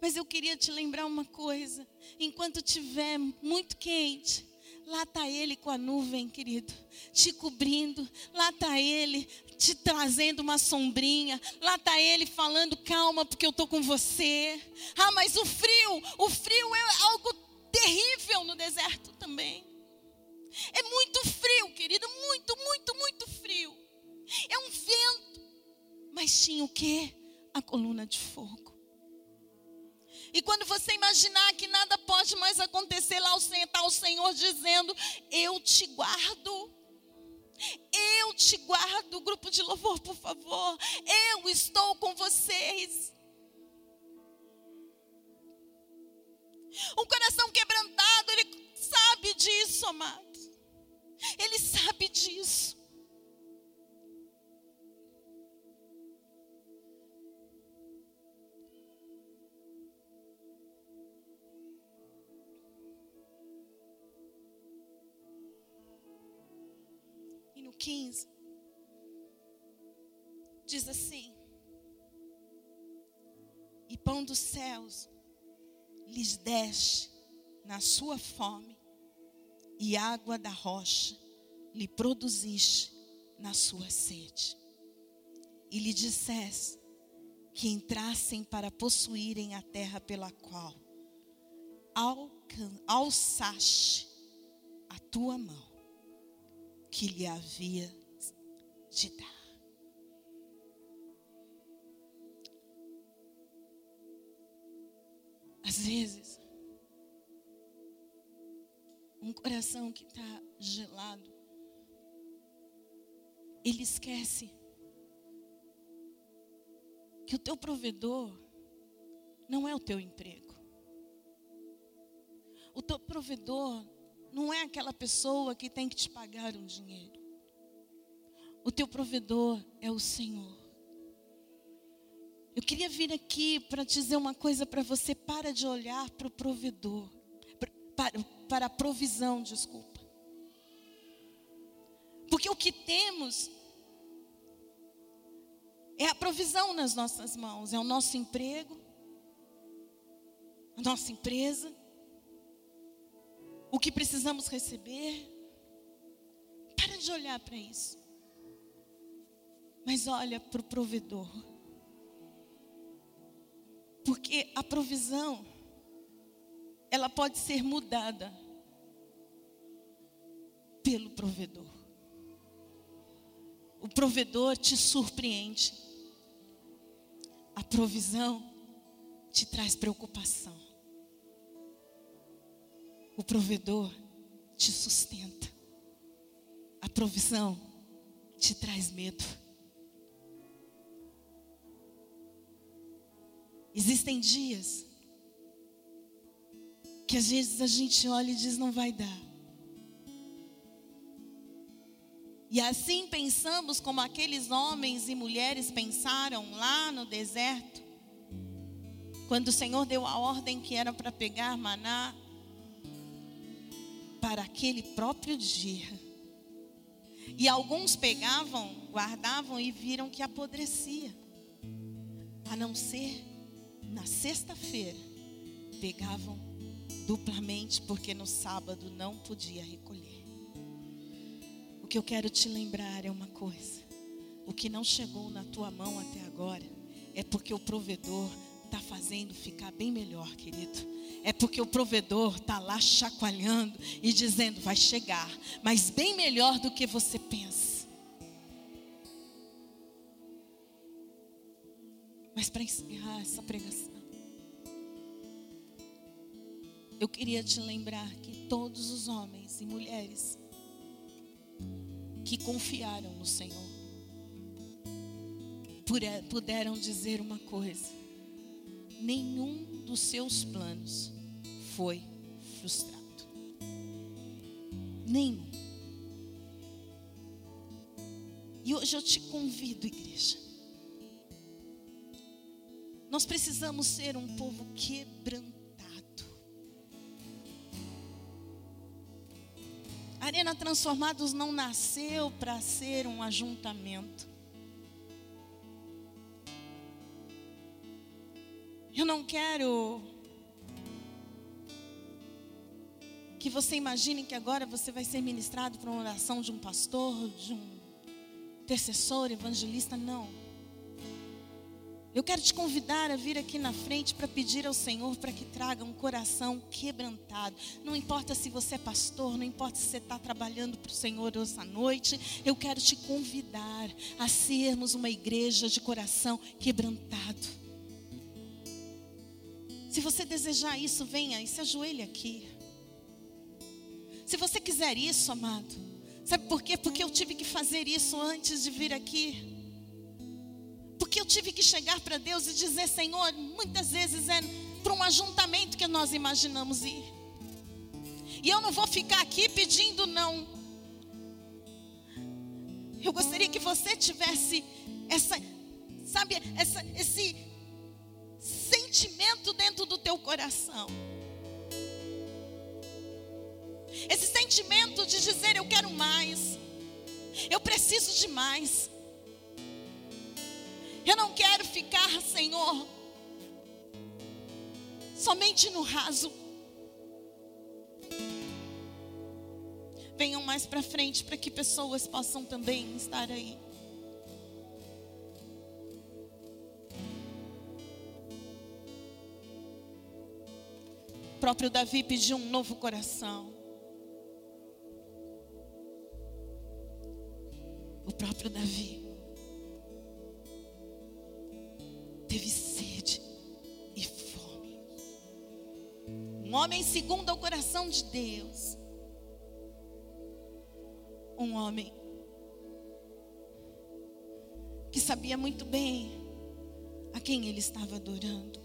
Mas eu queria te lembrar uma coisa: enquanto tiver muito quente, lá está Ele com a nuvem, querido, te cobrindo. Lá está Ele te trazendo uma sombrinha. Lá está Ele falando, calma, porque eu estou com você. Ah, mas o frio, o frio é algo terrível no deserto também. É muito frio, querido, muito, muito, muito frio. É um vento. Mas tinha o quê? A coluna de fogo. E quando você imaginar que nada pode mais acontecer, lá está o Senhor dizendo: Eu te guardo. Eu te guardo, grupo de louvor, por favor. Eu estou com vocês. Um coração quebrantado, ele sabe disso, amado. Ele sabe disso. 15, diz assim: E pão dos céus lhes deste na sua fome, e água da rocha lhe produziste na sua sede. E lhe disseste que entrassem para possuírem a terra pela qual alçaste a tua mão, que lhe havia de dar. Às vezes, um coração que está gelado, ele esquece que o teu provedor não é o teu emprego. O teu provedor não é aquela pessoa que tem que te pagar um dinheiro. O teu provedor é o Senhor. Eu queria vir aqui para dizer uma coisa para você: para de olhar para o provedor, para, para a provisão, desculpa. Porque o que temos é a provisão nas nossas mãos, é o nosso emprego, a nossa empresa, o que precisamos receber. Para de olhar para isso. Mas olha para o provedor. Porque a provisão ela pode ser mudada pelo provedor. O provedor te surpreende. A provisão te traz preocupação. O provedor te sustenta. A provisão te traz medo. Existem dias que às vezes a gente olha e diz: não vai dar. E assim pensamos como aqueles homens e mulheres pensaram lá no deserto, quando o Senhor deu a ordem que era para pegar maná para aquele próprio dia. E alguns pegavam, guardavam e viram que apodrecia. A não ser na sexta-feira, pegavam duplamente, porque no sábado não podia recolher. O que eu quero te lembrar é uma coisa: o que não chegou na tua mão até agora, é porque o provedor está fazendo ficar bem melhor, querido. É porque o provedor está lá chacoalhando e dizendo: vai chegar, mas bem melhor do que você pensa. Mas para encerrar essa pregação, eu queria te lembrar que todos os homens e mulheres que confiaram no Senhor puderam dizer uma coisa: nenhum dos seus planos foi frustrado. Nenhum. E hoje eu te convido, igreja. Nós precisamos ser um povo quebrantado. A Arena Transformados não nasceu para ser um ajuntamento. Eu não quero que você imagine que agora você vai ser ministrado por uma oração de um pastor, de um intercessor, evangelista, não. Eu quero te convidar a vir aqui na frente para pedir ao Senhor para que traga um coração quebrantado. Não importa se você é pastor, não importa se você está trabalhando para o Senhor essa noite, eu quero te convidar a sermos uma igreja de coração quebrantado. Se você desejar isso, venha e se ajoelhe aqui. Se você quiser isso, amado, sabe por quê? Porque eu tive que fazer isso antes de vir aqui. Porque eu tive que chegar para Deus e dizer: Senhor, muitas vezes é para um ajuntamento que nós imaginamos ir. E eu não vou ficar aqui pedindo não. Eu gostaria que você tivesse essa, sabe, essa, esse sentimento dentro do teu coração. Esse sentimento de dizer eu quero mais. Eu preciso de mais. Eu não quero ficar, Senhor, somente no raso. Venham mais para frente para que pessoas possam também estar aí. Próprio Davi pediu um novo coração. O próprio Davi. teve sede e fome. Um homem segundo o coração de Deus. Um homem que sabia muito bem a quem ele estava adorando.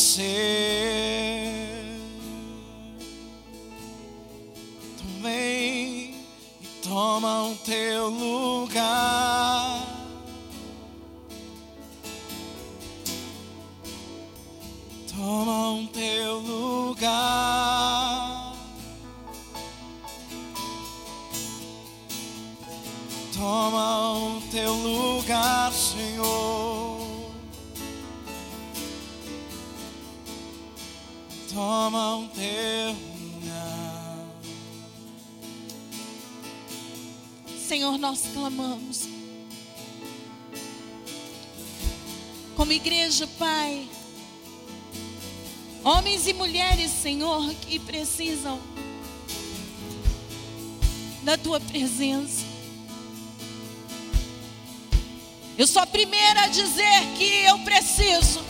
obedecer. toma o teu lugar. Toma o teu lugar. Toma o teu. Senhor, nós clamamos. Como igreja, Pai, homens e mulheres, Senhor, que precisam da tua presença. Eu sou a primeira a dizer que eu preciso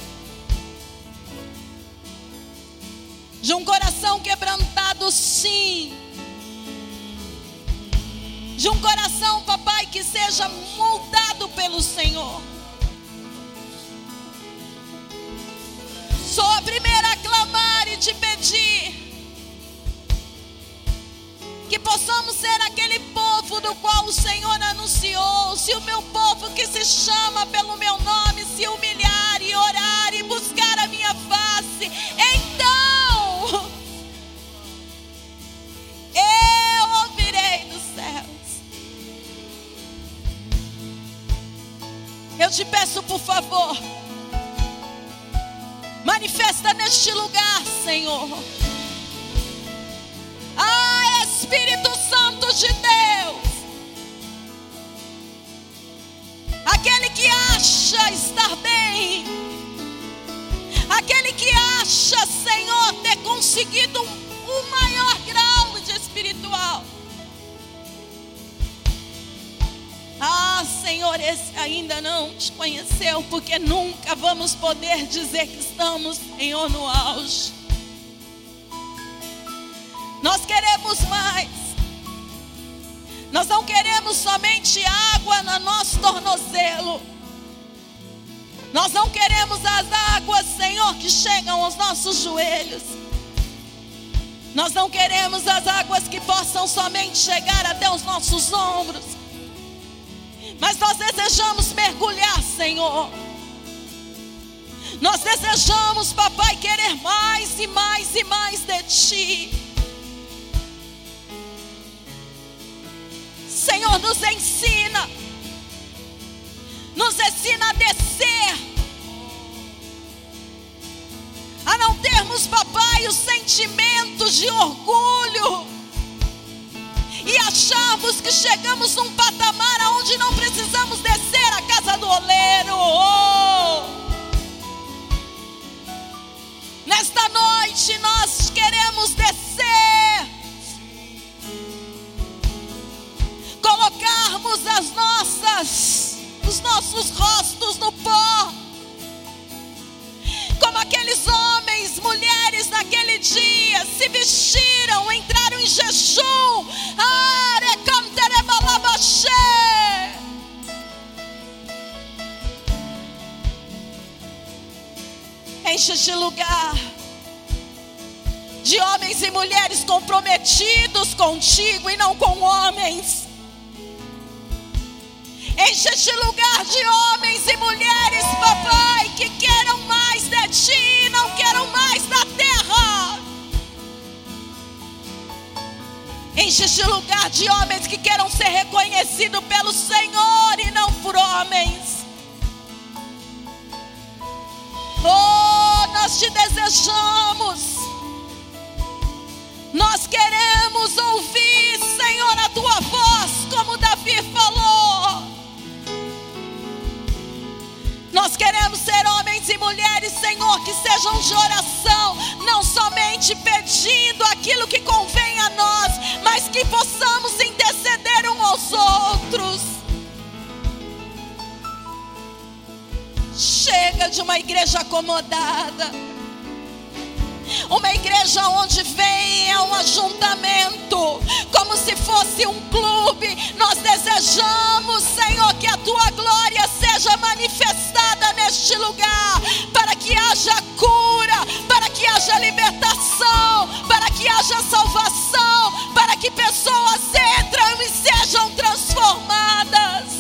de um coração quebrantado, sim. De um coração, papai, que seja moldado pelo Senhor. Sou a primeira a clamar e te pedir que possamos ser aquele povo do qual o Senhor anunciou. Se o meu povo que se chama pelo meu nome se humilhar e orar e buscar a minha face, então Eu te peço, por favor, manifesta neste lugar, Senhor. Ah, Espírito Santo de Deus. Aquele que acha estar bem. Aquele que acha, Senhor, ter conseguido um, um maior grau de espiritual. Ah, Senhor, esse ainda não te conheceu, porque nunca vamos poder dizer que estamos, Senhor, no auge. Nós queremos mais. Nós não queremos somente água no nosso tornozelo. Nós não queremos as águas, Senhor, que chegam aos nossos joelhos. Nós não queremos as águas que possam somente chegar até os nossos ombros. Mas nós desejamos mergulhar, Senhor. Nós desejamos, papai, querer mais e mais e mais de Ti. Senhor, nos ensina, nos ensina a descer, a não termos, papai, os sentimentos de orgulho e acharmos que chegamos num patamar onde não precisamos descer a casa do oleiro. Nesta noite nós queremos descer colocarmos as nossas, os nossos rostos no pó, como aqueles homens, mulheres naquele dia se vestiram, entraram em jejum. Enche este lugar de homens e mulheres comprometidos contigo e não com homens. Enche este lugar de homens e mulheres, papai, que queiram mais de ti, não queiram mais da terra. Enche este lugar de homens que queiram ser reconhecidos pelo Senhor e não por homens. Oh, nós te desejamos. Nós queremos ouvir, Senhor, a tua voz, como Davi falou. Nós queremos ser homens e mulheres, Senhor, que sejam de oração, não somente pedindo aquilo que convém a nós, mas que possamos interceder uns aos outros. Chega de uma igreja acomodada. Uma igreja onde vem é um ajuntamento, como se fosse um clube. Nós desejamos, Senhor, que a tua glória seja manifestada neste lugar, para que haja cura, para que haja libertação, para que haja salvação, para que pessoas entram e sejam transformadas.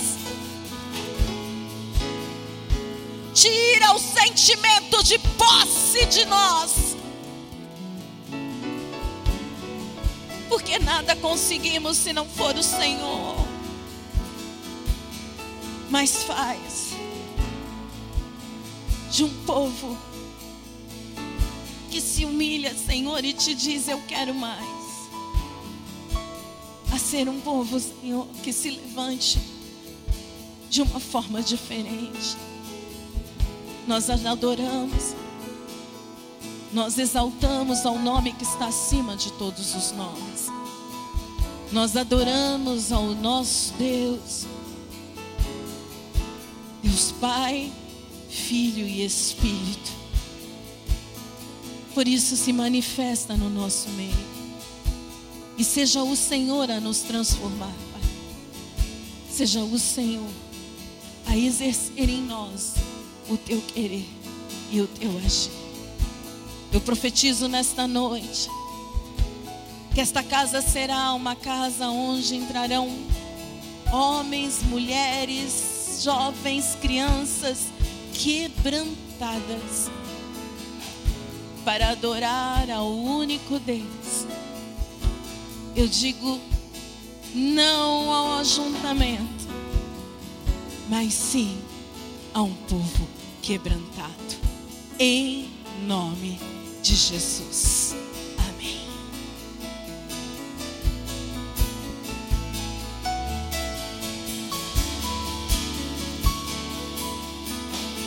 Tira o sentimento de posse de nós. Porque nada conseguimos se não for o Senhor. mas faz de um povo que se humilha, Senhor, e te diz: Eu quero mais. A ser um povo, Senhor, que se levante de uma forma diferente. Nós adoramos, nós exaltamos ao nome que está acima de todos os nomes. Nós adoramos ao nosso Deus, Deus Pai, Filho e Espírito. Por isso se manifesta no nosso meio. E seja o Senhor a nos transformar, Pai. Seja o Senhor a exercer em nós o teu querer e o teu agir. Eu profetizo nesta noite que esta casa será uma casa onde entrarão homens, mulheres, jovens, crianças quebrantadas para adorar ao único Deus. Eu digo não ao ajuntamento, mas sim a um povo quebrantado. Em nome de Jesus.